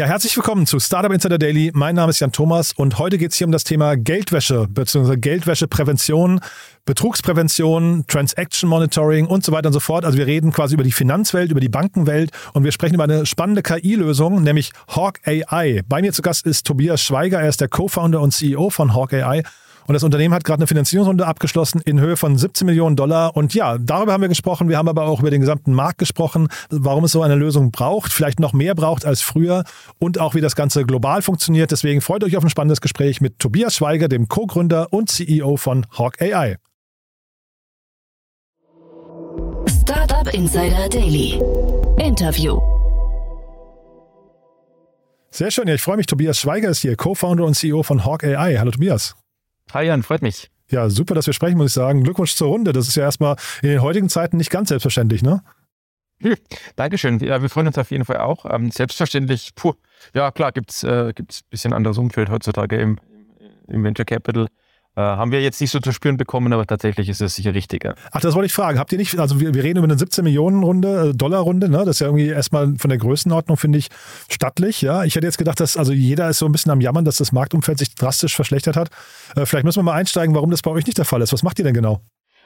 Ja, herzlich willkommen zu Startup Insider Daily. Mein Name ist Jan Thomas und heute geht es hier um das Thema Geldwäsche bzw. Geldwäscheprävention, Betrugsprävention, Transaction Monitoring und so weiter und so fort. Also wir reden quasi über die Finanzwelt, über die Bankenwelt und wir sprechen über eine spannende KI-Lösung, nämlich Hawk AI. Bei mir zu Gast ist Tobias Schweiger, er ist der Co-Founder und CEO von Hawk AI. Und das Unternehmen hat gerade eine Finanzierungsrunde abgeschlossen in Höhe von 17 Millionen Dollar. Und ja, darüber haben wir gesprochen. Wir haben aber auch über den gesamten Markt gesprochen, warum es so eine Lösung braucht, vielleicht noch mehr braucht als früher und auch wie das Ganze global funktioniert. Deswegen freut euch auf ein spannendes Gespräch mit Tobias Schweiger, dem Co-Gründer und CEO von Hawk AI. Startup Insider Daily. Interview. Sehr schön, ja, ich freue mich. Tobias Schweiger ist hier, Co-Founder und CEO von Hawk AI. Hallo Tobias. Hi Jan, freut mich. Ja, super, dass wir sprechen, muss ich sagen. Glückwunsch zur Runde. Das ist ja erstmal in den heutigen Zeiten nicht ganz selbstverständlich, ne? Hm, Dankeschön. Ja, wir freuen uns auf jeden Fall auch. Ähm, selbstverständlich, puh, ja klar, gibt es äh, gibt's ein bisschen anderes Umfeld heutzutage im, im Venture Capital. Äh, haben wir jetzt nicht so zu spüren bekommen, aber tatsächlich ist es sicher richtiger. Ach, das wollte ich fragen. Habt ihr nicht, also wir, wir reden über eine 17 Millionen Runde, äh, Dollar Runde, ne? Das ist ja irgendwie erstmal von der Größenordnung, finde ich, stattlich, ja. Ich hätte jetzt gedacht, dass, also jeder ist so ein bisschen am Jammern, dass das Marktumfeld sich drastisch verschlechtert hat. Äh, vielleicht müssen wir mal einsteigen, warum das bei euch nicht der Fall ist. Was macht ihr denn genau?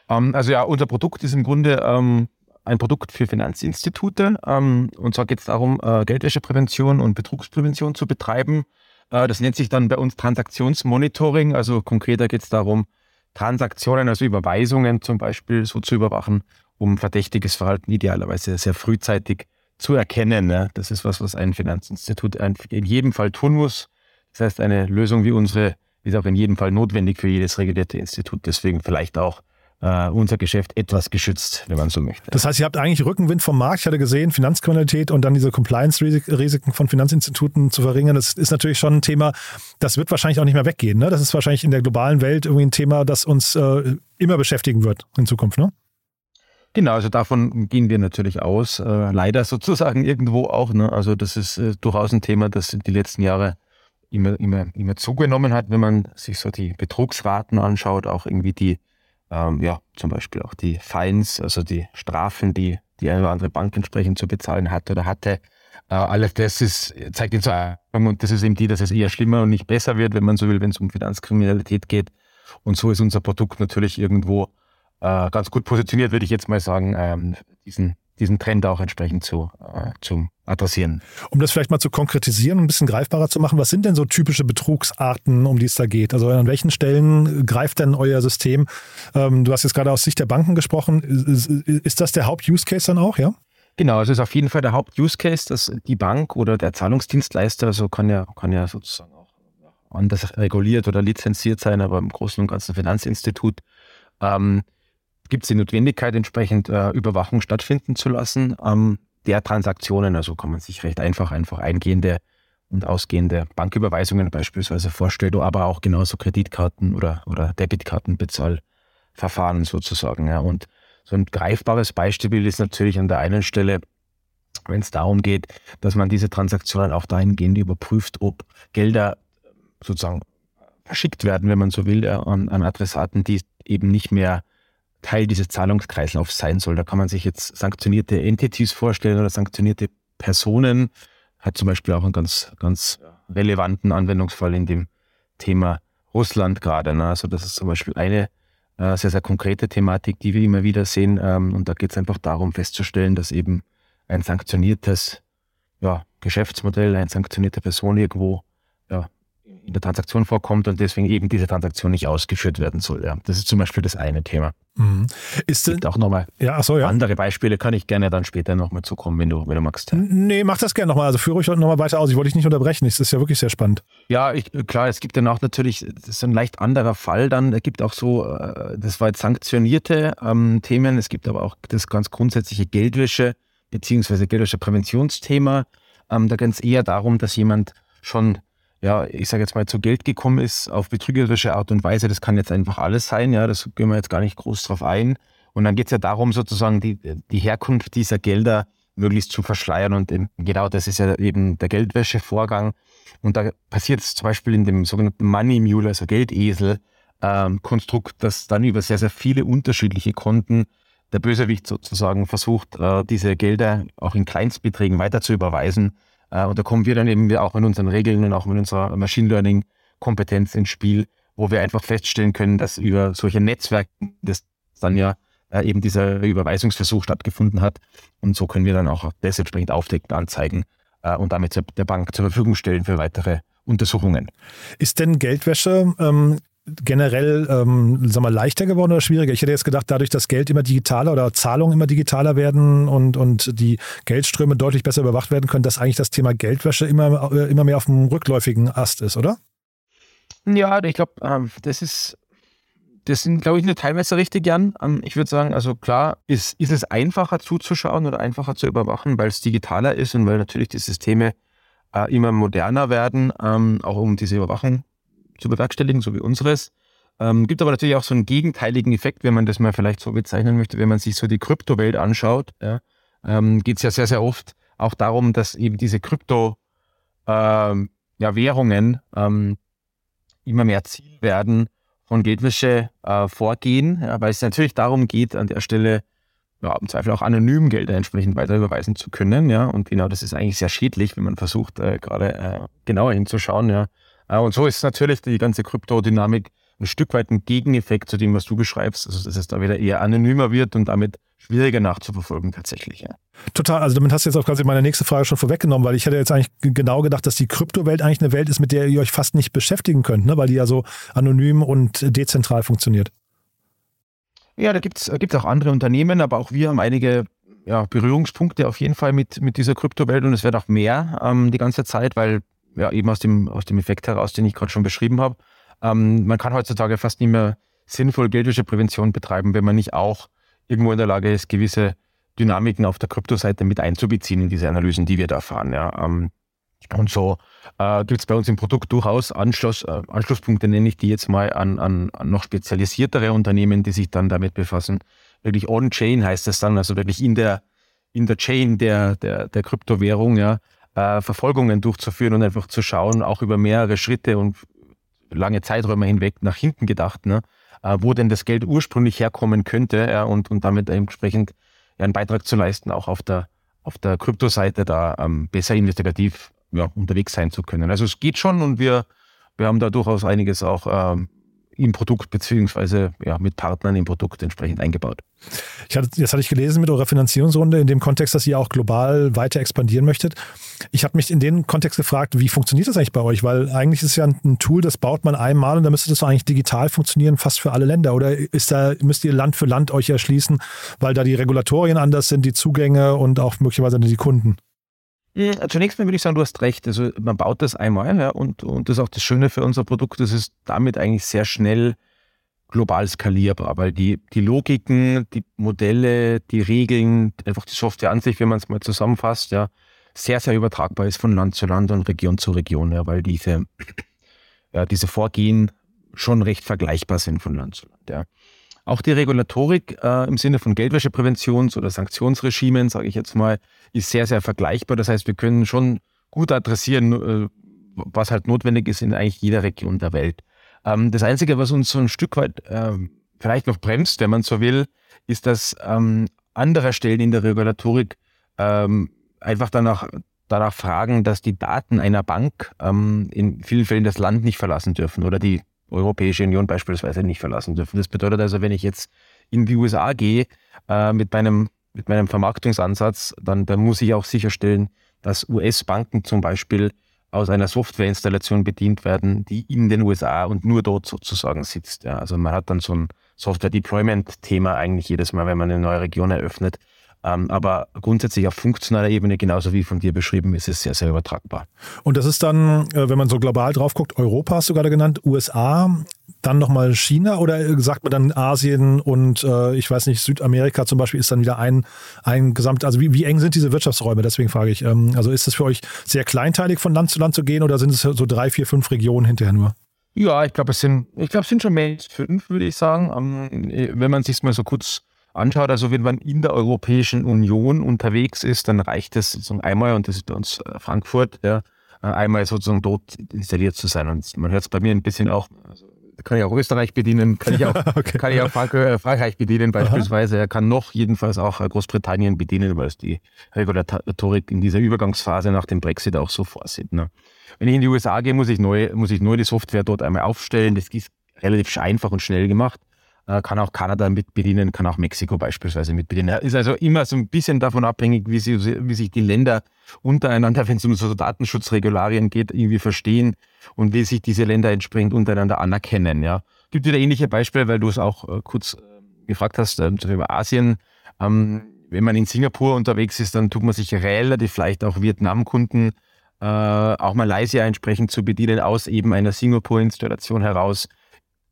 Ähm, also ja, unser Produkt ist im Grunde ähm, ein Produkt für Finanzinstitute. Ähm, und zwar geht es darum, äh, Geldwäscheprävention und Betrugsprävention zu betreiben. Äh, das nennt sich dann bei uns Transaktionsmonitoring. Also konkreter geht es darum, Transaktionen, also Überweisungen zum Beispiel, so zu überwachen, um verdächtiges Verhalten idealerweise sehr frühzeitig zu erkennen. Ne? Das ist was, was ein Finanzinstitut in jedem Fall tun muss. Das heißt, eine Lösung wie unsere ist auch in jedem Fall notwendig für jedes regulierte Institut. Deswegen vielleicht auch äh, unser Geschäft etwas geschützt, wenn man so möchte. Das heißt, ihr habt eigentlich Rückenwind vom Markt. Ich hatte gesehen, Finanzkriminalität und dann diese Compliance-Risiken von Finanzinstituten zu verringern. Das ist natürlich schon ein Thema, das wird wahrscheinlich auch nicht mehr weggehen. Ne? Das ist wahrscheinlich in der globalen Welt irgendwie ein Thema, das uns äh, immer beschäftigen wird in Zukunft. Ne? Genau, also davon gehen wir natürlich aus. Äh, leider sozusagen irgendwo auch. Ne? Also das ist äh, durchaus ein Thema, das die letzten Jahre immer, immer, immer zugenommen hat, wenn man sich so die Betrugsraten anschaut, auch irgendwie die ähm, ja, zum Beispiel auch die Fines, also die Strafen, die die eine oder andere Bank entsprechend zu bezahlen hat oder hatte. Äh, alles das ist, zeigt uns und das ist eben die, dass es eher schlimmer und nicht besser wird, wenn man so will, wenn es um Finanzkriminalität geht. Und so ist unser Produkt natürlich irgendwo äh, ganz gut positioniert, würde ich jetzt mal sagen, ähm, diesen diesen Trend auch entsprechend zu, äh, zu adressieren. Um das vielleicht mal zu konkretisieren und ein bisschen greifbarer zu machen, was sind denn so typische Betrugsarten, um die es da geht? Also an welchen Stellen greift denn euer System? Ähm, du hast jetzt gerade aus Sicht der Banken gesprochen. Ist, ist das der Haupt-Use-Case dann auch, ja? Genau, es ist auf jeden Fall der Haupt-Use-Case, dass die Bank oder der Zahlungsdienstleister, also kann ja, kann ja sozusagen auch anders reguliert oder lizenziert sein, aber im Großen und Ganzen Finanzinstitut, ähm, gibt es die Notwendigkeit, entsprechend äh, Überwachung stattfinden zu lassen ähm, der Transaktionen. Also kann man sich recht einfach, einfach eingehende und ausgehende Banküberweisungen beispielsweise vorstellen, aber auch genauso Kreditkarten oder, oder Debitkartenbezahlverfahren sozusagen. Ja. Und so ein greifbares Beispiel ist natürlich an der einen Stelle, wenn es darum geht, dass man diese Transaktionen auch dahingehend überprüft, ob Gelder sozusagen verschickt werden, wenn man so will, an, an Adressaten, die eben nicht mehr Teil dieses Zahlungskreislaufs sein soll. Da kann man sich jetzt sanktionierte Entities vorstellen oder sanktionierte Personen. Hat zum Beispiel auch einen ganz, ganz relevanten Anwendungsfall in dem Thema Russland gerade. Ne? Also das ist zum Beispiel eine äh, sehr, sehr konkrete Thematik, die wir immer wieder sehen. Ähm, und da geht es einfach darum festzustellen, dass eben ein sanktioniertes ja, Geschäftsmodell, eine sanktionierte Person irgendwo in der Transaktion vorkommt und deswegen eben diese Transaktion nicht ausgeführt werden soll. Ja. Das ist zum Beispiel das eine Thema. Mhm. Ist es gibt auch nochmal ja, so, ja. andere Beispiele, kann ich gerne dann später nochmal zukommen, wenn du, wenn du magst. Nee, mach das gerne nochmal. Also führe ich nochmal weiter aus. Ich wollte dich nicht unterbrechen. Das ist ja wirklich sehr spannend. Ja, ich, klar, es gibt dann auch natürlich, das ist ein leicht anderer Fall dann. Es gibt auch so, äh, das war jetzt sanktionierte ähm, Themen. Es gibt aber auch das ganz grundsätzliche Geldwäsche beziehungsweise Geldwäsche-Präventionsthema. Ähm, da geht es eher darum, dass jemand schon ja, ich sage jetzt mal, zu Geld gekommen ist auf betrügerische Art und Weise. Das kann jetzt einfach alles sein, ja, das gehen wir jetzt gar nicht groß drauf ein. Und dann geht es ja darum, sozusagen die, die Herkunft dieser Gelder möglichst zu verschleiern. Und genau das ist ja eben der Geldwäschevorgang. Und da passiert es zum Beispiel in dem sogenannten Money Mule, also Geldesel, ähm, dass dann über sehr, sehr viele unterschiedliche Konten der Bösewicht sozusagen versucht, äh, diese Gelder auch in Kleinstbeträgen weiter zu überweisen und da kommen wir dann eben auch mit unseren Regeln und auch mit unserer Machine Learning Kompetenz ins Spiel, wo wir einfach feststellen können, dass über solche Netzwerke das dann ja äh, eben dieser Überweisungsversuch stattgefunden hat. Und so können wir dann auch das entsprechend aufdecken, anzeigen äh, und damit der Bank zur Verfügung stellen für weitere Untersuchungen. Ist denn Geldwäsche ähm, generell ähm, sag mal, leichter geworden oder schwieriger? Ich hätte jetzt gedacht, dadurch, dass Geld immer digitaler oder Zahlungen immer digitaler werden und, und die Geldströme deutlich besser überwacht werden können, dass eigentlich das Thema Geldwäsche immer, äh, immer mehr auf dem rückläufigen Ast ist, oder? Ja, ich glaube, ähm, das ist das sind, glaube ich, nur teilweise richtig, Jan. Ähm, ich würde sagen, also klar, ist, ist es einfacher zuzuschauen oder einfacher zu überwachen, weil es digitaler ist und weil natürlich die Systeme äh, immer moderner werden, ähm, auch um diese Überwachung zu bewerkstelligen, so wie unseres. Ähm, gibt aber natürlich auch so einen gegenteiligen Effekt, wenn man das mal vielleicht so bezeichnen möchte, wenn man sich so die Kryptowelt anschaut, ja, ähm, geht es ja sehr, sehr oft auch darum, dass eben diese Krypto ähm, ja, ähm, immer mehr Ziel werden von Geldwäsche äh, vorgehen, ja, weil es natürlich darum geht, an der Stelle ja, im Zweifel auch anonym Gelder entsprechend weiter überweisen zu können. Ja, und genau das ist eigentlich sehr schädlich, wenn man versucht, äh, gerade äh, genauer hinzuschauen. Ja. Äh, und so ist natürlich die ganze Kryptodynamik ein Stück weit ein Gegeneffekt zu dem, was du beschreibst, also dass es da wieder eher anonymer wird und damit schwieriger nachzuverfolgen tatsächlich. Ja. Total, also damit hast du jetzt auch quasi meine nächste Frage schon vorweggenommen, weil ich hätte jetzt eigentlich genau gedacht, dass die Kryptowelt eigentlich eine Welt ist, mit der ihr euch fast nicht beschäftigen könnt, ne? weil die ja so anonym und dezentral funktioniert. Ja, da gibt es äh, auch andere Unternehmen, aber auch wir haben einige ja, Berührungspunkte auf jeden Fall mit, mit dieser Kryptowelt und es wird auch mehr ähm, die ganze Zeit, weil ja eben aus dem, aus dem Effekt heraus, den ich gerade schon beschrieben habe, ähm, man kann heutzutage fast nicht mehr sinnvoll Geldwäscheprävention betreiben, wenn man nicht auch irgendwo in der Lage ist, gewisse Dynamiken auf der Kryptoseite mit einzubeziehen in diese Analysen, die wir da fahren. Ja. Ähm, und so äh, gibt es bei uns im Produkt durchaus Anschluss, äh, Anschlusspunkte, nenne ich die jetzt mal, an, an, an, noch spezialisiertere Unternehmen, die sich dann damit befassen. Wirklich on-chain heißt das dann, also wirklich in der, in der Chain der, der, der Kryptowährung, ja, äh, Verfolgungen durchzuführen und einfach zu schauen, auch über mehrere Schritte und lange Zeiträume hinweg nach hinten gedacht, ne, äh, wo denn das Geld ursprünglich herkommen könnte ja, und, und damit entsprechend ja, einen Beitrag zu leisten, auch auf der, auf der Kryptoseite da ähm, besser investigativ ja, unterwegs sein zu können. Also es geht schon und wir, wir haben da durchaus einiges auch ähm, im Produkt beziehungsweise ja, mit Partnern im Produkt entsprechend eingebaut. Ich hatte, jetzt hatte ich gelesen mit eurer Finanzierungsrunde in dem Kontext, dass ihr auch global weiter expandieren möchtet. Ich habe mich in dem Kontext gefragt, wie funktioniert das eigentlich bei euch? Weil eigentlich ist es ja ein Tool, das baut man einmal und dann müsste das eigentlich digital funktionieren, fast für alle Länder. Oder ist da, müsst ihr Land für Land euch erschließen, weil da die Regulatorien anders sind, die Zugänge und auch möglicherweise die Kunden? Zunächst mal würde ich sagen, du hast recht. Also man baut das einmal ja, und, und das ist auch das Schöne für unser Produkt, das ist damit eigentlich sehr schnell global skalierbar, weil die, die Logiken, die Modelle, die Regeln, einfach die Software an sich, wenn man es mal zusammenfasst, ja, sehr, sehr übertragbar ist von Land zu Land und Region zu Region, ja, weil diese, ja, diese Vorgehen schon recht vergleichbar sind von Land zu Land. Ja. Auch die Regulatorik äh, im Sinne von Geldwäschepräventions- oder Sanktionsregimen, sage ich jetzt mal, ist sehr, sehr vergleichbar. Das heißt, wir können schon gut adressieren, äh, was halt notwendig ist in eigentlich jeder Region der Welt. Ähm, das Einzige, was uns so ein Stück weit ähm, vielleicht noch bremst, wenn man so will, ist, dass ähm, andere Stellen in der Regulatorik ähm, einfach danach, danach fragen, dass die Daten einer Bank ähm, in vielen Fällen das Land nicht verlassen dürfen oder die Europäische Union beispielsweise nicht verlassen dürfen. Das bedeutet also, wenn ich jetzt in die USA gehe äh, mit, meinem, mit meinem Vermarktungsansatz, dann, dann muss ich auch sicherstellen, dass US-Banken zum Beispiel aus einer Softwareinstallation bedient werden, die in den USA und nur dort sozusagen sitzt. Ja, also man hat dann so ein Software-Deployment-Thema eigentlich jedes Mal, wenn man eine neue Region eröffnet. Ähm, aber grundsätzlich auf funktionaler Ebene, genauso wie von dir beschrieben, ist es sehr, sehr übertragbar. Und das ist dann, äh, wenn man so global drauf guckt, Europa hast du gerade genannt, USA, dann nochmal China oder sagt man dann Asien und äh, ich weiß nicht, Südamerika zum Beispiel ist dann wieder ein, ein Gesamt, also wie, wie eng sind diese Wirtschaftsräume? Deswegen frage ich, ähm, also ist es für euch sehr kleinteilig von Land zu Land zu gehen oder sind es so drei, vier, fünf Regionen hinterher nur? Ja, ich glaube, es sind, ich glaube, es sind schon mehr als fünf, würde ich sagen. Ähm, wenn man sich mal so kurz anschaut, also wenn man in der Europäischen Union unterwegs ist, dann reicht es sozusagen einmal, und das ist bei uns äh, Frankfurt, ja, äh, einmal sozusagen dort installiert zu sein. Und man hört es bei mir ein bisschen auch, also kann ich auch Österreich bedienen, kann ich auch, okay. kann ich auch Frank äh, Frankreich bedienen beispielsweise. Aha. Er kann noch jedenfalls auch Großbritannien bedienen, weil es die Regulatorik in dieser Übergangsphase nach dem Brexit auch so vorsieht. Ne? Wenn ich in die USA gehe, muss ich, neu, muss ich neu die Software dort einmal aufstellen. Das ist relativ einfach und schnell gemacht. Äh, kann auch Kanada mit bedienen, kann auch Mexiko beispielsweise mit bedienen. Ist also immer so ein bisschen davon abhängig, wie, sie, wie sich die Länder untereinander, wenn es um so Datenschutzregularien geht, irgendwie verstehen und wie sich diese Länder entsprechend untereinander anerkennen. Ja. Gibt wieder ähnliche Beispiele, weil du es auch äh, kurz äh, gefragt hast äh, über Asien. Ähm, wenn man in Singapur unterwegs ist, dann tut man sich relativ leicht auch Vietnam-Kunden, äh, auch Malaysia entsprechend zu bedienen, aus eben einer Singapur-Installation heraus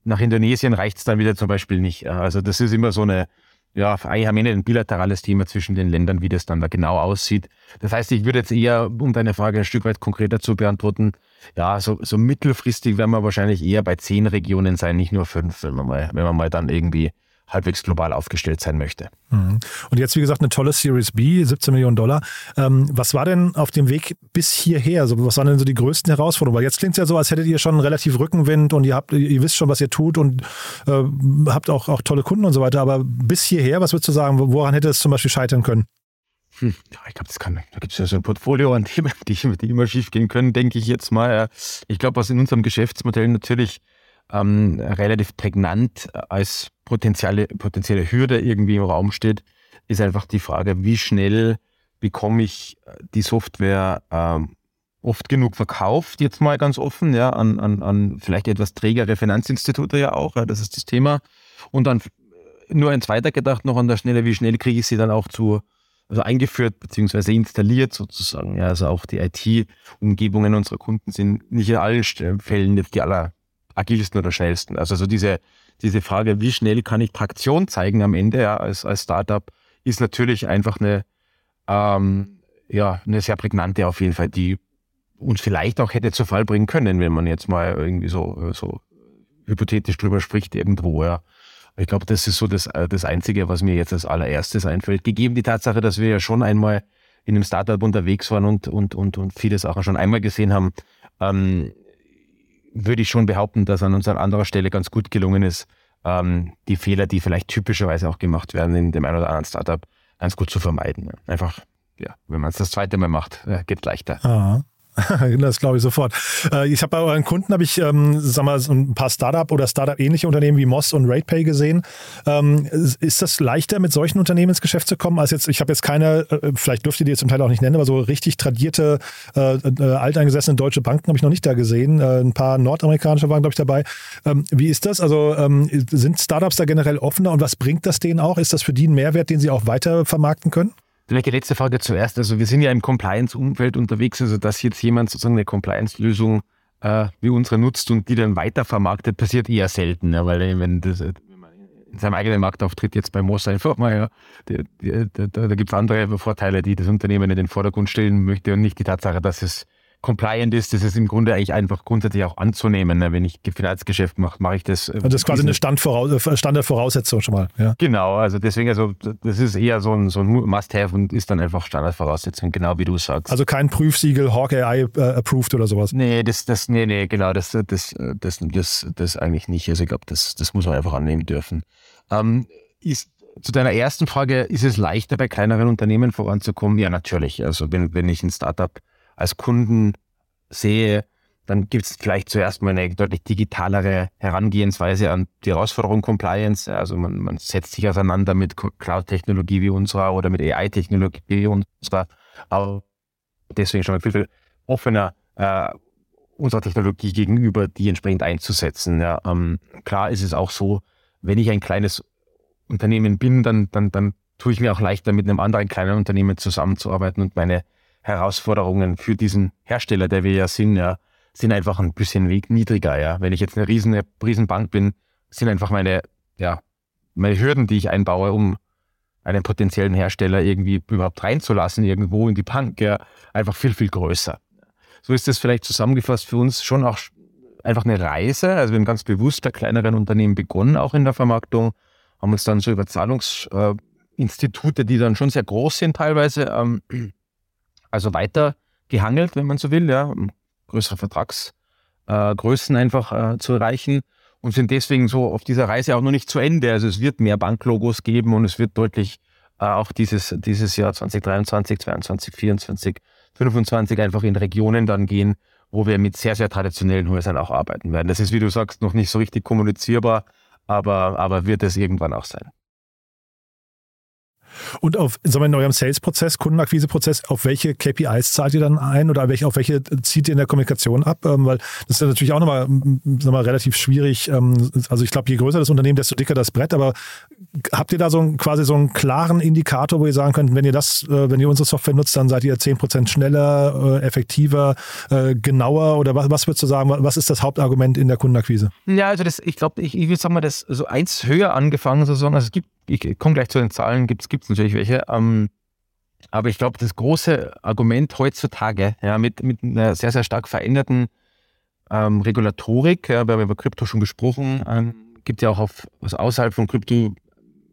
nach Indonesien reicht es dann wieder zum Beispiel nicht. Also das ist immer so eine, ja, eigentlich am Ende ein bilaterales Thema zwischen den Ländern, wie das dann da genau aussieht. Das heißt, ich würde jetzt eher, um deine Frage ein Stück weit konkreter zu beantworten, ja, so, so mittelfristig werden wir wahrscheinlich eher bei zehn Regionen sein, nicht nur fünf, wenn man mal, wenn man mal dann irgendwie halbwegs global aufgestellt sein möchte. Mhm. Und jetzt, wie gesagt, eine tolle Series B, 17 Millionen Dollar. Ähm, was war denn auf dem Weg bis hierher? Also, was waren denn so die größten Herausforderungen? Weil jetzt klingt es ja so, als hättet ihr schon relativ Rückenwind und ihr habt, ihr wisst schon, was ihr tut und äh, habt auch, auch tolle Kunden und so weiter. Aber bis hierher, was würdest du sagen, woran hätte es zum Beispiel scheitern können? Hm, ja, ich glaube, das kann, da gibt es ja so ein Portfolio an Themen, die, die immer schief gehen können, denke ich jetzt mal. Ich glaube, was in unserem Geschäftsmodell natürlich ähm, relativ prägnant als potenzielle, potenzielle Hürde irgendwie im Raum steht, ist einfach die Frage, wie schnell bekomme ich äh, die Software ähm, oft genug verkauft, jetzt mal ganz offen, ja, an, an, an vielleicht etwas trägere Finanzinstitute ja auch, ja, das ist das Thema. Und dann nur eins weitergedacht noch an der Stelle, wie schnell kriege ich sie dann auch zu, also eingeführt bzw. installiert sozusagen. Ja, also auch die IT-Umgebungen unserer Kunden sind nicht in allen Fällen die aller agilsten oder schnellsten. Also so diese, diese Frage, wie schnell kann ich Traktion zeigen am Ende ja, als, als Startup, ist natürlich einfach eine, ähm, ja, eine sehr prägnante auf jeden Fall, die uns vielleicht auch hätte zu Fall bringen können, wenn man jetzt mal irgendwie so, so hypothetisch drüber spricht irgendwo. Ja. Ich glaube, das ist so das, das Einzige, was mir jetzt als allererstes einfällt. Gegeben die Tatsache, dass wir ja schon einmal in einem Startup unterwegs waren und, und, und, und viele Sachen schon einmal gesehen haben, ähm, würde ich schon behaupten, dass an uns an anderer Stelle ganz gut gelungen ist, ähm, die Fehler, die vielleicht typischerweise auch gemacht werden in dem einen oder anderen Startup, ganz gut zu vermeiden. Einfach, ja, wenn man es das zweite Mal macht, geht leichter. Aha. das glaube ich sofort. Äh, ich habe bei euren Kunden habe ich, ähm, sag mal, ein paar Startup oder Startup-ähnliche Unternehmen wie Moss und RatePay gesehen. Ähm, ist das leichter, mit solchen Unternehmen ins Geschäft zu kommen, als jetzt, ich habe jetzt keine, äh, vielleicht dürft ihr die zum Teil auch nicht nennen, aber so richtig tradierte, äh, äh, alteingesessene deutsche Banken habe ich noch nicht da gesehen. Äh, ein paar nordamerikanische waren, glaube ich, dabei. Ähm, wie ist das? Also ähm, sind Startups da generell offener und was bringt das denen auch? Ist das für die ein Mehrwert, den sie auch weiter vermarkten können? Vielleicht die letzte Frage zuerst. Also wir sind ja im Compliance-Umfeld unterwegs, also dass jetzt jemand sozusagen eine Compliance-Lösung äh, wie unsere nutzt und die dann weitervermarktet, passiert eher selten, ja, weil wenn das in seinem eigenen Markt auftritt, jetzt bei Moss einfach mal, ja, die, die, da, da gibt es andere Vorteile, die das Unternehmen in den Vordergrund stellen möchte und nicht die Tatsache, dass es compliant ist, das ist im Grunde eigentlich einfach grundsätzlich auch anzunehmen. Ne? Wenn ich Finanzgeschäft mache, mache ich das. Äh, also das ist quasi eine Standvoraus äh, Standardvoraussetzung schon mal. Ja. Genau, also deswegen, also das ist eher so ein, so ein Must-Have und ist dann einfach Standardvoraussetzung, genau wie du sagst. Also kein Prüfsiegel Hawkeye äh, approved oder sowas. Nee, das, das, nee, nee, genau, das, das, das, das, das eigentlich nicht. Also ich glaube, das, das muss man einfach annehmen dürfen. Ähm, ist, zu deiner ersten Frage, ist es leichter bei kleineren Unternehmen voranzukommen? Ja, natürlich. Also wenn, wenn ich ein Startup als Kunden sehe, dann gibt es vielleicht zuerst mal eine deutlich digitalere Herangehensweise an die Herausforderung Compliance. Also man, man setzt sich auseinander mit Cloud-Technologie wie unserer oder mit AI-Technologie wie unserer. Aber deswegen schon viel, viel offener äh, unserer Technologie gegenüber, die entsprechend einzusetzen. Ja, ähm, klar ist es auch so, wenn ich ein kleines Unternehmen bin, dann, dann, dann tue ich mir auch leichter, mit einem anderen kleinen Unternehmen zusammenzuarbeiten und meine Herausforderungen für diesen Hersteller, der wir ja sind, ja, sind einfach ein bisschen niedriger, ja. Wenn ich jetzt eine riesen, eine Bank bin, sind einfach meine, ja, meine Hürden, die ich einbaue, um einen potenziellen Hersteller irgendwie überhaupt reinzulassen, irgendwo in die Bank, ja, einfach viel, viel größer. So ist das vielleicht zusammengefasst für uns schon auch einfach eine Reise. Also wir haben ganz bewusst bei kleineren Unternehmen begonnen, auch in der Vermarktung, haben uns dann so über Zahlungsinstitute, die dann schon sehr groß sind teilweise, ähm, also weiter gehangelt, wenn man so will, ja, um größere Vertragsgrößen äh, einfach äh, zu erreichen und sind deswegen so auf dieser Reise auch noch nicht zu Ende. Also es wird mehr Banklogos geben und es wird deutlich äh, auch dieses, dieses Jahr 2023, 2022, 2024, 2025 einfach in Regionen dann gehen, wo wir mit sehr, sehr traditionellen Häusern auch arbeiten werden. Das ist, wie du sagst, noch nicht so richtig kommunizierbar, aber, aber wird es irgendwann auch sein. Und auf, sagen in eurem Sales-Prozess, Kundenakquise-Prozess, auf welche KPIs zahlt ihr dann ein oder welche, auf welche zieht ihr in der Kommunikation ab? Ähm, weil das ist natürlich auch nochmal sagen relativ schwierig. Ähm, also ich glaube, je größer das Unternehmen, desto dicker das Brett. Aber habt ihr da so einen, quasi so einen klaren Indikator, wo ihr sagen könnt, wenn ihr das, äh, wenn ihr unsere Software nutzt, dann seid ihr 10% schneller, äh, effektiver, äh, genauer oder was, was würdest du sagen, was ist das Hauptargument in der Kundenakquise? Ja, also das, ich glaube, ich, ich würde sagen mal, das so eins höher angefangen sozusagen. Also es gibt ich komme gleich zu den Zahlen, gibt es natürlich welche. Ähm, aber ich glaube, das große Argument heutzutage, ja, mit, mit einer sehr, sehr stark veränderten ähm, Regulatorik, ja, wir haben über Krypto schon gesprochen, ähm, gibt ja auch auf, also außerhalb von Krypto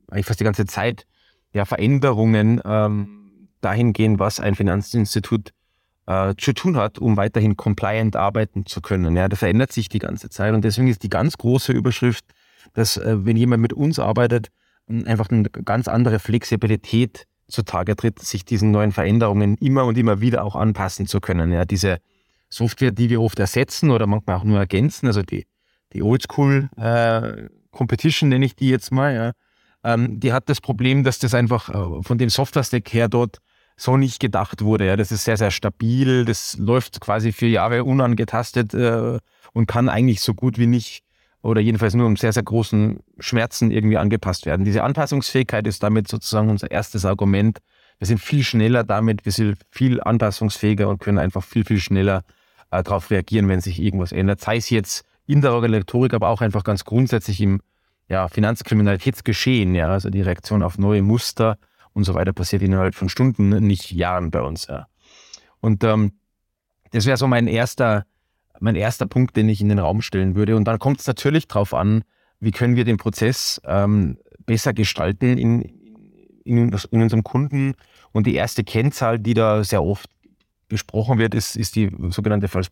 eigentlich fast die ganze Zeit ja, Veränderungen ähm, dahingehend, was ein Finanzinstitut äh, zu tun hat, um weiterhin compliant arbeiten zu können. Ja, das verändert sich die ganze Zeit und deswegen ist die ganz große Überschrift, dass äh, wenn jemand mit uns arbeitet, einfach eine ganz andere Flexibilität zutage tritt, sich diesen neuen Veränderungen immer und immer wieder auch anpassen zu können. Ja, diese Software, die wir oft ersetzen oder manchmal auch nur ergänzen, also die, die Oldschool äh, Competition nenne ich die jetzt mal, ja, ähm, die hat das Problem, dass das einfach äh, von dem Software-Stack her dort so nicht gedacht wurde. Ja. Das ist sehr, sehr stabil, das läuft quasi vier Jahre unangetastet äh, und kann eigentlich so gut wie nicht oder jedenfalls nur um sehr, sehr großen Schmerzen irgendwie angepasst werden. Diese Anpassungsfähigkeit ist damit sozusagen unser erstes Argument. Wir sind viel schneller damit, wir sind viel anpassungsfähiger und können einfach viel, viel schneller äh, darauf reagieren, wenn sich irgendwas ändert. Sei es jetzt in der Regulatorik, aber auch einfach ganz grundsätzlich im ja, Finanzkriminalitätsgeschehen. Ja, also die Reaktion auf neue Muster und so weiter passiert innerhalb von Stunden, nicht Jahren bei uns. Ja. Und ähm, das wäre so mein erster mein erster Punkt, den ich in den Raum stellen würde. Und dann kommt es natürlich darauf an, wie können wir den Prozess ähm, besser gestalten in, in, in, unserem Kunden. Und die erste Kennzahl, die da sehr oft besprochen wird, ist, ist die sogenannte False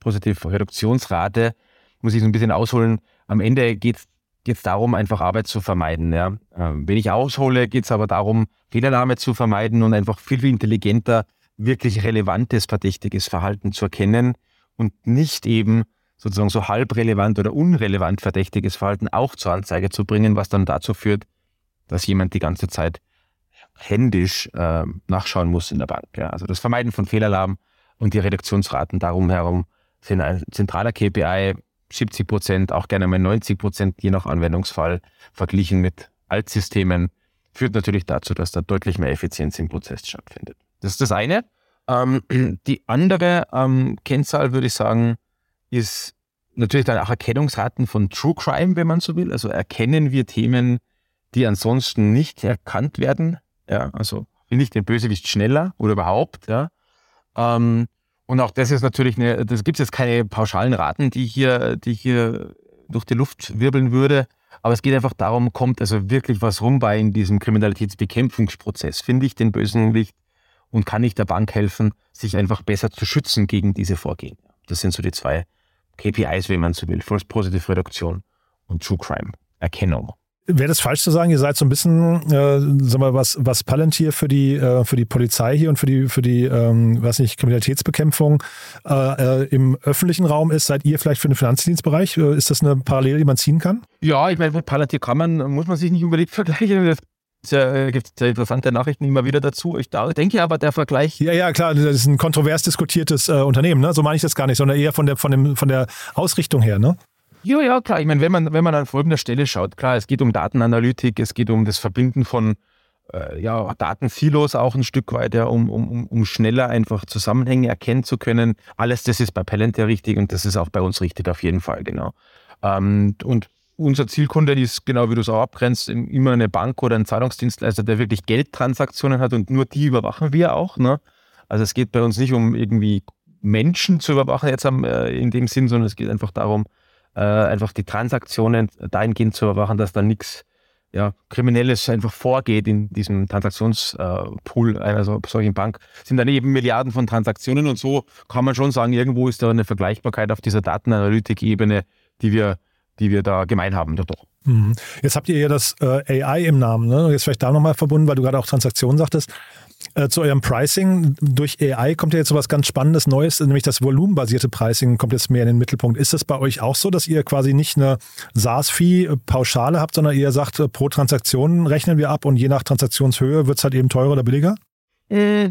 Positive Reduktionsrate. Muss ich so ein bisschen ausholen. Am Ende geht es darum, einfach Arbeit zu vermeiden. Ja. Ähm, wenn ich aushole, geht es aber darum, Fehlernahme zu vermeiden und einfach viel, viel intelligenter wirklich relevantes, verdächtiges Verhalten zu erkennen und nicht eben sozusagen so halbrelevant oder unrelevant verdächtiges Verhalten auch zur Anzeige zu bringen, was dann dazu führt, dass jemand die ganze Zeit händisch äh, nachschauen muss in der Bank. Ja. Also das Vermeiden von Fehlalarm und die Reduktionsraten darum herum sind ein zentraler KPI, 70 Prozent, auch gerne mal 90 Prozent, je nach Anwendungsfall, verglichen mit Altsystemen, führt natürlich dazu, dass da deutlich mehr Effizienz im Prozess stattfindet. Das ist das eine. Ähm, die andere ähm, Kennzahl, würde ich sagen, ist natürlich dann auch Erkennungsraten von True Crime, wenn man so will. Also erkennen wir Themen, die ansonsten nicht erkannt werden. Ja, also finde ich den Bösewicht schneller oder überhaupt. Ja. Ähm, und auch das ist natürlich eine, das gibt es jetzt keine pauschalen Raten, die hier, die hier durch die Luft wirbeln würde. Aber es geht einfach darum, kommt also wirklich was rum bei in diesem Kriminalitätsbekämpfungsprozess. Finde ich den Bösewicht und kann ich der Bank helfen, sich einfach besser zu schützen gegen diese Vorgehen. Das sind so die zwei KPIs, wenn man so will. False Positive Reduktion und True Crime Erkennung. Wäre das falsch zu sagen, ihr seid so ein bisschen, äh, sag mal, was, was Palantir für die, äh, für die Polizei hier und für die, für die, ähm, weiß nicht, Kriminalitätsbekämpfung äh, äh im öffentlichen Raum ist, seid ihr vielleicht für den Finanzdienstbereich? Äh, ist das eine Parallele, die man ziehen kann? Ja, ich meine, Palantir kann man, muss man sich nicht unbedingt vergleichen. Es äh, gibt sehr interessante Nachrichten immer wieder dazu. Ich denke aber, der Vergleich. Ja, ja, klar, das ist ein kontrovers diskutiertes äh, Unternehmen, ne? So meine ich das gar nicht, sondern eher von der, von dem, von der Ausrichtung her, ne? Ja, ja, klar. Ich meine, wenn man, wenn man an folgender Stelle schaut, klar, es geht um Datenanalytik, es geht um das Verbinden von äh, ja, Datensilos auch ein Stück weit, ja, um, um, um schneller einfach Zusammenhänge erkennen zu können. Alles das ist bei Palantir richtig und das ist auch bei uns richtig auf jeden Fall, genau. Ähm, und unser Zielkunde ist, genau wie du es auch abgrenzt, immer eine Bank oder ein Zahlungsdienstleister, der wirklich Geldtransaktionen hat und nur die überwachen wir auch. Ne? Also es geht bei uns nicht um irgendwie Menschen zu überwachen jetzt äh, in dem Sinn, sondern es geht einfach darum, äh, einfach die Transaktionen dahingehend zu überwachen, dass da nichts ja, Kriminelles einfach vorgeht in diesem Transaktionspool einer solchen Bank. Es sind dann eben Milliarden von Transaktionen und so kann man schon sagen, irgendwo ist da eine Vergleichbarkeit auf dieser Datenanalytik-Ebene, die wir die wir da gemein haben. Doch, doch. Mhm. Jetzt habt ihr ja das äh, AI im Namen, ne? Jetzt vielleicht da nochmal verbunden, weil du gerade auch Transaktionen sagtest. Äh, zu eurem Pricing. Durch AI kommt ja jetzt so was ganz Spannendes Neues, nämlich das volumenbasierte Pricing kommt jetzt mehr in den Mittelpunkt. Ist das bei euch auch so, dass ihr quasi nicht eine SaaS-Fee-Pauschale habt, sondern ihr sagt, äh, pro Transaktion rechnen wir ab und je nach Transaktionshöhe wird es halt eben teurer oder billiger? Äh,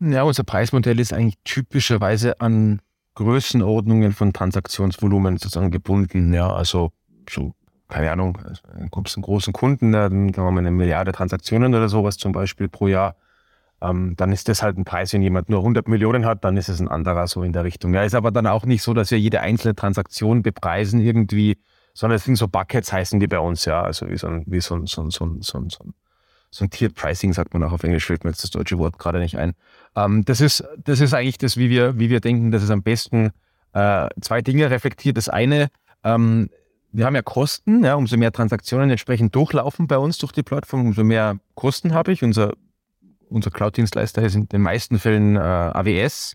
ja, unser Preismodell ist eigentlich typischerweise an Größenordnungen von Transaktionsvolumen sozusagen gebunden. Ja, also so, keine Ahnung, also, einen großen Kunden, dann kann man eine Milliarde Transaktionen oder sowas zum Beispiel pro Jahr ähm, dann ist das halt ein Preis, wenn jemand nur 100 Millionen hat, dann ist es ein anderer so in der Richtung. Ja, ist aber dann auch nicht so, dass wir jede einzelne Transaktion bepreisen irgendwie, sondern es sind so Buckets heißen die bei uns, ja, also wie so ein, wie so ein, so ein, so ein, so ein, so ein so ein Tiered Pricing sagt man auch auf Englisch, fällt mir jetzt das deutsche Wort gerade nicht ein. Ähm, das, ist, das ist eigentlich das, wie wir, wie wir denken, dass es am besten äh, zwei Dinge reflektiert. Das eine, ähm, wir haben ja Kosten, ja, umso mehr Transaktionen entsprechend durchlaufen bei uns durch die Plattform, umso mehr Kosten habe ich. Unser unser Cloud-Dienstleister ist in den meisten Fällen äh, AWS.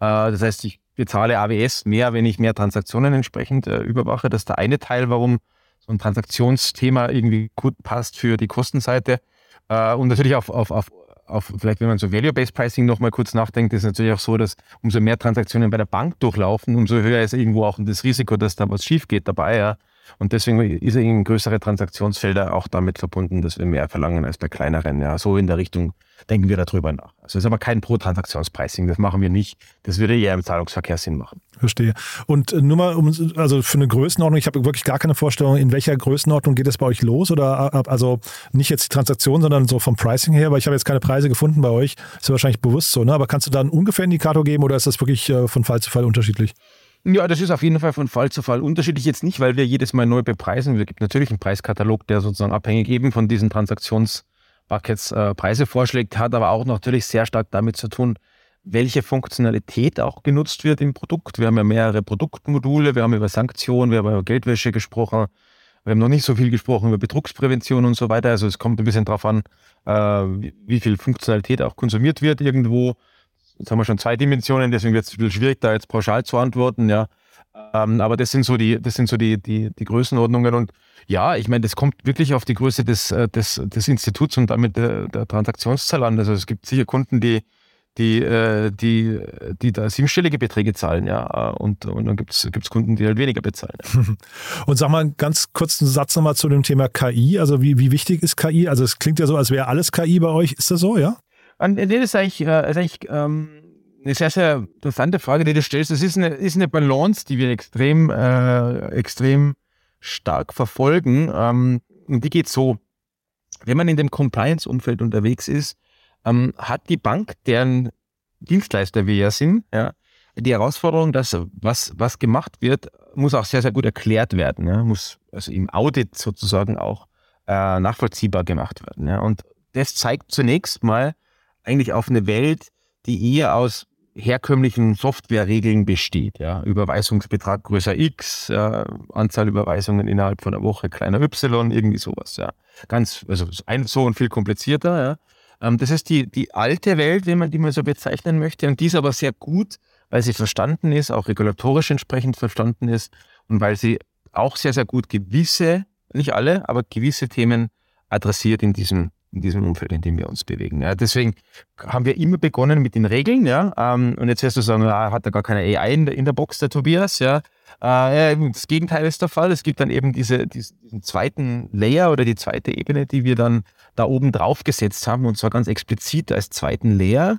Äh, das heißt, ich bezahle AWS mehr, wenn ich mehr Transaktionen entsprechend äh, überwache. Das ist der eine Teil, warum so ein Transaktionsthema irgendwie gut passt für die Kostenseite. Äh, und natürlich auf, auf, auf, auf, vielleicht wenn man so Value-Based Pricing nochmal kurz nachdenkt, ist es natürlich auch so, dass umso mehr Transaktionen bei der Bank durchlaufen, umso höher ist irgendwo auch das Risiko, dass da was schief geht dabei. Ja. Und deswegen ist eben größere Transaktionsfelder auch damit verbunden, dass wir mehr verlangen als bei kleineren. Ja, so in der Richtung denken wir darüber nach. Also es ist aber kein Pro-Transaktionspricing, das machen wir nicht. Das würde eher im Zahlungsverkehr Sinn machen. Verstehe. Und äh, nur mal, um, also für eine Größenordnung, ich habe wirklich gar keine Vorstellung, in welcher Größenordnung geht es bei euch los? Oder äh, also nicht jetzt die Transaktion, sondern so vom Pricing her, weil ich habe jetzt keine Preise gefunden bei euch. Ist ja wahrscheinlich bewusst so, ne? Aber kannst du da einen ungefähr Indikator geben oder ist das wirklich äh, von Fall zu Fall unterschiedlich? Ja, das ist auf jeden Fall von Fall zu Fall unterschiedlich. Jetzt nicht, weil wir jedes Mal neu bepreisen. Es gibt natürlich einen Preiskatalog, der sozusagen abhängig eben von diesen Transaktionsbuckets äh, Preise vorschlägt, hat aber auch natürlich sehr stark damit zu tun, welche Funktionalität auch genutzt wird im Produkt. Wir haben ja mehrere Produktmodule, wir haben über Sanktionen, wir haben über Geldwäsche gesprochen, wir haben noch nicht so viel gesprochen über Betrugsprävention und so weiter. Also es kommt ein bisschen darauf an, äh, wie viel Funktionalität auch konsumiert wird irgendwo. Jetzt haben wir schon zwei Dimensionen, deswegen wird es ein bisschen schwierig, da jetzt pauschal zu antworten, ja. Ähm, aber das sind so die, das sind so die, die, die Größenordnungen. Und ja, ich meine, das kommt wirklich auf die Größe des, äh, des, des Instituts und damit der, der Transaktionszahl an. Also es gibt sicher Kunden, die, die, äh, die, die da siebenstellige Beträge zahlen, ja. Und, und dann gibt es Kunden, die halt weniger bezahlen. Ja. Und sag mal ganz kurz einen Satz nochmal zu dem Thema KI. Also wie, wie wichtig ist KI? Also es klingt ja so, als wäre alles KI bei euch. Ist das so, ja? Und das ist eigentlich, äh, ist eigentlich ähm, eine sehr, sehr interessante Frage, die du stellst. Das ist eine, ist eine Balance, die wir extrem, äh, extrem stark verfolgen. Ähm, und die geht so. Wenn man in dem Compliance-Umfeld unterwegs ist, ähm, hat die Bank, deren Dienstleister wir ja sind, ja, die Herausforderung, dass was, was gemacht wird, muss auch sehr, sehr gut erklärt werden. Ja, muss also im Audit sozusagen auch äh, nachvollziehbar gemacht werden. Ja. Und das zeigt zunächst mal, eigentlich auf eine Welt, die eher aus herkömmlichen Softwareregeln besteht. Ja. Überweisungsbetrag größer X, ja, Anzahl Überweisungen innerhalb von einer Woche kleiner Y, irgendwie sowas. Ja. Ganz, also ein, so und viel komplizierter. Ja. Ähm, das ist die, die alte Welt, wenn man die mal so bezeichnen möchte, und die ist aber sehr gut, weil sie verstanden ist, auch regulatorisch entsprechend verstanden ist und weil sie auch sehr, sehr gut gewisse, nicht alle, aber gewisse Themen adressiert in diesem in diesem Umfeld, in dem wir uns bewegen. Ja, deswegen haben wir immer begonnen mit den Regeln, ja. Ähm, und jetzt wirst du sagen, ah, hat er gar keine AI in der, in der Box, der Tobias, ja. Äh, das Gegenteil ist der Fall. Es gibt dann eben diese, diesen zweiten Layer oder die zweite Ebene, die wir dann da oben drauf gesetzt haben, und zwar ganz explizit als zweiten Layer,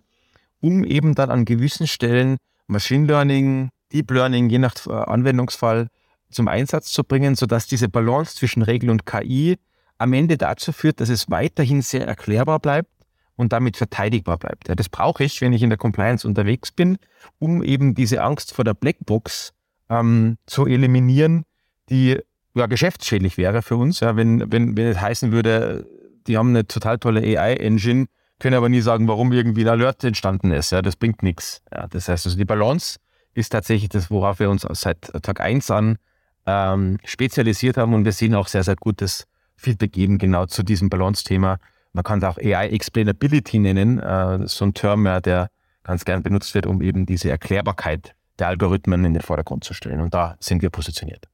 um eben dann an gewissen Stellen Machine Learning, Deep Learning, je nach äh, Anwendungsfall zum Einsatz zu bringen, sodass diese Balance zwischen Regel und KI am Ende dazu führt, dass es weiterhin sehr erklärbar bleibt und damit verteidigbar bleibt. Ja, das brauche ich, wenn ich in der Compliance unterwegs bin, um eben diese Angst vor der Blackbox ähm, zu eliminieren, die ja, geschäftsschädlich wäre für uns. Ja, wenn, wenn, wenn es heißen würde, die haben eine total tolle AI-Engine, können aber nie sagen, warum irgendwie ein Alert entstanden ist. Ja, das bringt nichts. Ja, das heißt, also die Balance ist tatsächlich das, worauf wir uns seit Tag 1 an ähm, spezialisiert haben und wir sehen auch sehr, sehr gutes Feedback geben, genau zu diesem Balance-Thema. Man kann es auch AI Explainability nennen, äh, so ein Term, ja, der ganz gern benutzt wird, um eben diese Erklärbarkeit der Algorithmen in den Vordergrund zu stellen. Und da sind wir positioniert.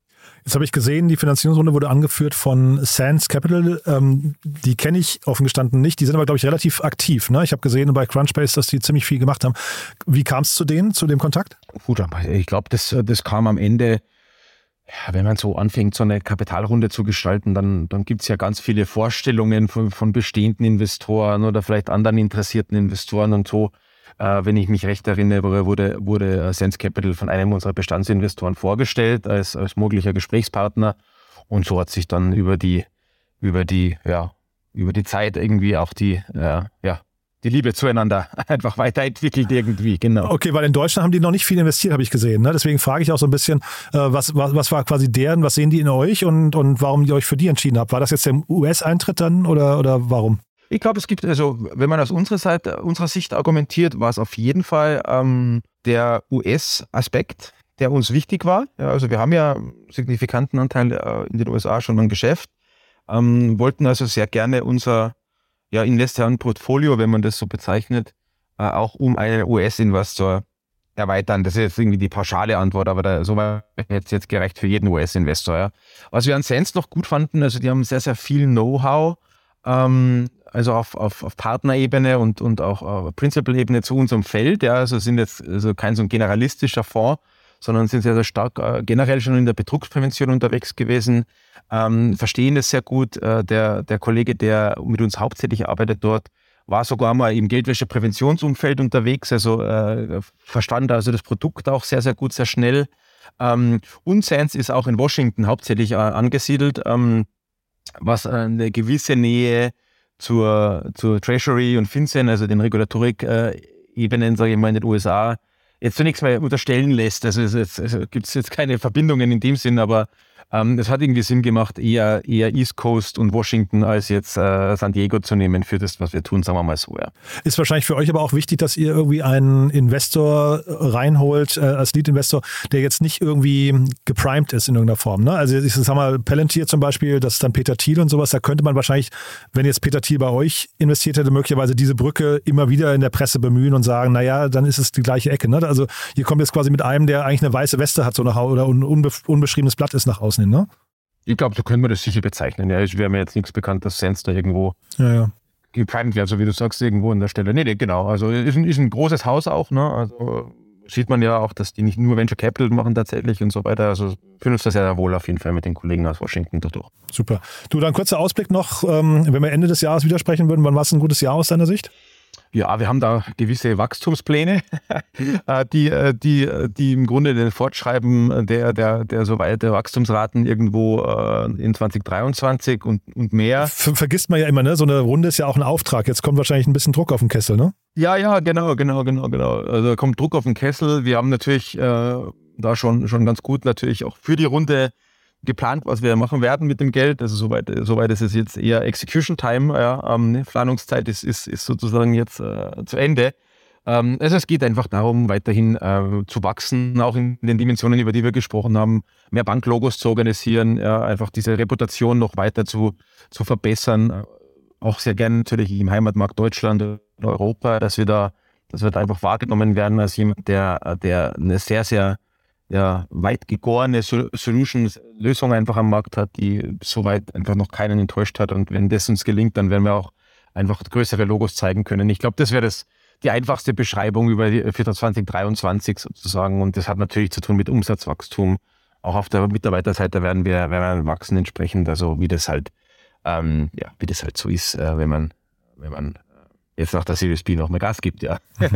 Jetzt habe ich gesehen, die Finanzierungsrunde wurde angeführt von Sands Capital. Ähm, die kenne ich offen gestanden nicht. Die sind aber, glaube ich, relativ aktiv. Ne? Ich habe gesehen bei Crunchbase, dass die ziemlich viel gemacht haben. Wie kam es zu denen, zu dem Kontakt? Gut, ich glaube, das, das kam am Ende, ja, wenn man so anfängt, so eine Kapitalrunde zu gestalten, dann, dann gibt es ja ganz viele Vorstellungen von, von bestehenden Investoren oder vielleicht anderen interessierten Investoren und so. Äh, wenn ich mich recht erinnere, wurde, wurde äh, Sense Capital von einem unserer Bestandsinvestoren vorgestellt als, als möglicher Gesprächspartner. Und so hat sich dann über die, über die, ja, über die Zeit irgendwie auch die, äh, ja, die Liebe zueinander einfach weiterentwickelt irgendwie, genau. Okay, weil in Deutschland haben die noch nicht viel investiert, habe ich gesehen. Ne? Deswegen frage ich auch so ein bisschen, äh, was, was, was war quasi deren, was sehen die in euch und, und warum ihr euch für die entschieden habt? War das jetzt der US-Eintritt dann oder, oder warum? Ich glaube, es gibt, also wenn man aus unserer Seite, unserer Sicht argumentiert, war es auf jeden Fall ähm, der US-Aspekt, der uns wichtig war. Ja, also wir haben ja einen signifikanten Anteil äh, in den USA schon beim Geschäft, ähm, wollten also sehr gerne unser ja, Investorenportfolio, wenn man das so bezeichnet, äh, auch um einen US-Investor erweitern. Das ist jetzt irgendwie die pauschale Antwort, aber da, so war jetzt, jetzt gerecht für jeden US-Investor. Ja. Was wir an Sense noch gut fanden, also die haben sehr, sehr viel Know-how, ähm, also auf, auf, auf Partnerebene und, und auch auf Principal-Ebene zu unserem Feld. Ja, also sind jetzt also kein so ein generalistischer Fonds, sondern sind sehr, sehr stark äh, generell schon in der Betrugsprävention unterwegs gewesen, ähm, verstehen es sehr gut. Äh, der, der Kollege, der mit uns hauptsächlich arbeitet dort, war sogar mal im Geldwäschepräventionsumfeld unterwegs, also äh, verstand also das Produkt auch sehr, sehr gut, sehr schnell. Ähm, und Sands ist auch in Washington hauptsächlich äh, angesiedelt, ähm, was eine gewisse Nähe zur, zur Treasury und FinCEN, also den Regulatorik-Ebenen, sage ich mal, in den USA, jetzt zunächst mal unterstellen lässt. Also es, gibt es jetzt keine Verbindungen in dem Sinn, aber ähm, es hat irgendwie Sinn gemacht, eher, eher East Coast und Washington als jetzt äh, San Diego zu nehmen für das, was wir tun, sagen wir mal so. Ja. Ist wahrscheinlich für euch aber auch wichtig, dass ihr irgendwie einen Investor reinholt, äh, als Lead-Investor, der jetzt nicht irgendwie geprimed ist in irgendeiner Form. Ne? Also ich sag mal, Palantir zum Beispiel, das ist dann Peter Thiel und sowas, da könnte man wahrscheinlich, wenn jetzt Peter Thiel bei euch investiert hätte, möglicherweise diese Brücke immer wieder in der Presse bemühen und sagen, naja, dann ist es die gleiche Ecke. Ne? Also ihr kommt jetzt quasi mit einem, der eigentlich eine weiße Weste hat so nach oder ein unbe unbeschriebenes Blatt ist nach außen bezeichnen, ne? Ich glaube, so können wir das sicher bezeichnen. Ja, es wäre mir jetzt nichts bekannt, dass Sense da irgendwo ja, ja. wäre, so wie du sagst, irgendwo an der Stelle. Nee, nee, genau. Also ist ein, ist ein großes Haus auch, ne? Also sieht man ja auch, dass die nicht nur Venture Capital machen tatsächlich und so weiter. Also fühlen uns das ja wohl auf jeden Fall mit den Kollegen aus Washington dadurch. Super. Du, dann kurzer Ausblick noch, ähm, wenn wir Ende des Jahres widersprechen würden, wann war es ein gutes Jahr aus deiner Sicht? Ja, wir haben da gewisse Wachstumspläne, äh, die, äh, die, die im Grunde den Fortschreiben der, der, der so weiter Wachstumsraten irgendwo äh, in 2023 und, und mehr. Ver vergisst man ja immer, ne? So eine Runde ist ja auch ein Auftrag. Jetzt kommt wahrscheinlich ein bisschen Druck auf den Kessel, ne? Ja, ja, genau, genau, genau, genau. Also kommt Druck auf den Kessel. Wir haben natürlich äh, da schon, schon ganz gut natürlich auch für die Runde geplant, was wir machen werden mit dem Geld. Also soweit, soweit ist es jetzt eher Execution Time. Ja, ähm, Planungszeit ist, ist, ist sozusagen jetzt äh, zu Ende. Ähm, also es geht einfach darum, weiterhin äh, zu wachsen, auch in den Dimensionen, über die wir gesprochen haben, mehr Banklogos zu organisieren, ja, einfach diese Reputation noch weiter zu, zu verbessern. Äh, auch sehr gerne natürlich im Heimatmarkt Deutschland und Europa, dass wir da, dass wir da einfach wahrgenommen werden als jemand, der, der eine sehr, sehr ja, weit gegorene Solutions, Lösung einfach am Markt hat, die soweit einfach noch keinen enttäuscht hat. Und wenn das uns gelingt, dann werden wir auch einfach größere Logos zeigen können. Ich glaube, das wäre das die einfachste Beschreibung über die, für das 2023 sozusagen. Und das hat natürlich zu tun mit Umsatzwachstum. Auch auf der Mitarbeiterseite werden wir, werden wir wachsen entsprechend, also wie das halt, ähm, ja, wie das halt so ist, äh, wenn man, wenn man äh, jetzt nach der Series B noch mehr Gas gibt, ja.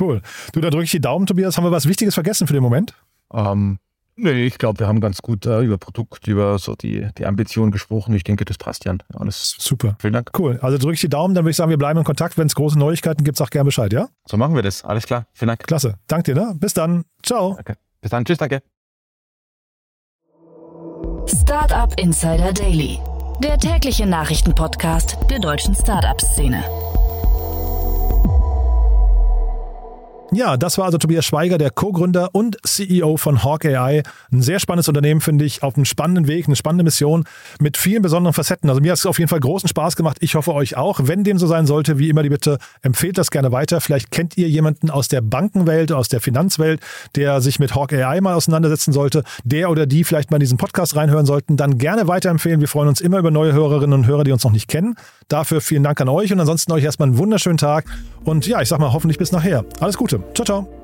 cool. Du, da drücke ich die Daumen, Tobias. Haben wir was Wichtiges vergessen für den Moment? Ähm, nee, ich glaube, wir haben ganz gut äh, über Produkt, über so die, die Ambition gesprochen. Ich denke, das passt, Jan. Alles super. Vielen Dank. Cool. Also drücke ich die Daumen, dann würde ich sagen, wir bleiben in Kontakt. Wenn es große Neuigkeiten gibt, sag gerne Bescheid, ja? So machen wir das. Alles klar. Vielen Dank. Klasse. Danke dir, ne? Bis dann. Ciao. Okay. Bis dann. Tschüss, danke. Startup Insider Daily, der tägliche Nachrichtenpodcast der deutschen Startup-Szene. Ja, das war also Tobias Schweiger, der Co-Gründer und CEO von Hawk AI. Ein sehr spannendes Unternehmen, finde ich, auf einem spannenden Weg, eine spannende Mission mit vielen besonderen Facetten. Also mir hat es auf jeden Fall großen Spaß gemacht. Ich hoffe euch auch. Wenn dem so sein sollte, wie immer die Bitte, empfehlt das gerne weiter. Vielleicht kennt ihr jemanden aus der Bankenwelt, aus der Finanzwelt, der sich mit Hawk AI mal auseinandersetzen sollte, der oder die vielleicht mal in diesen Podcast reinhören sollten, dann gerne weiterempfehlen. Wir freuen uns immer über neue Hörerinnen und Hörer, die uns noch nicht kennen. Dafür vielen Dank an euch und ansonsten euch erstmal einen wunderschönen Tag und ja, ich sag mal hoffentlich bis nachher. Alles Gute. Ciao, ciao.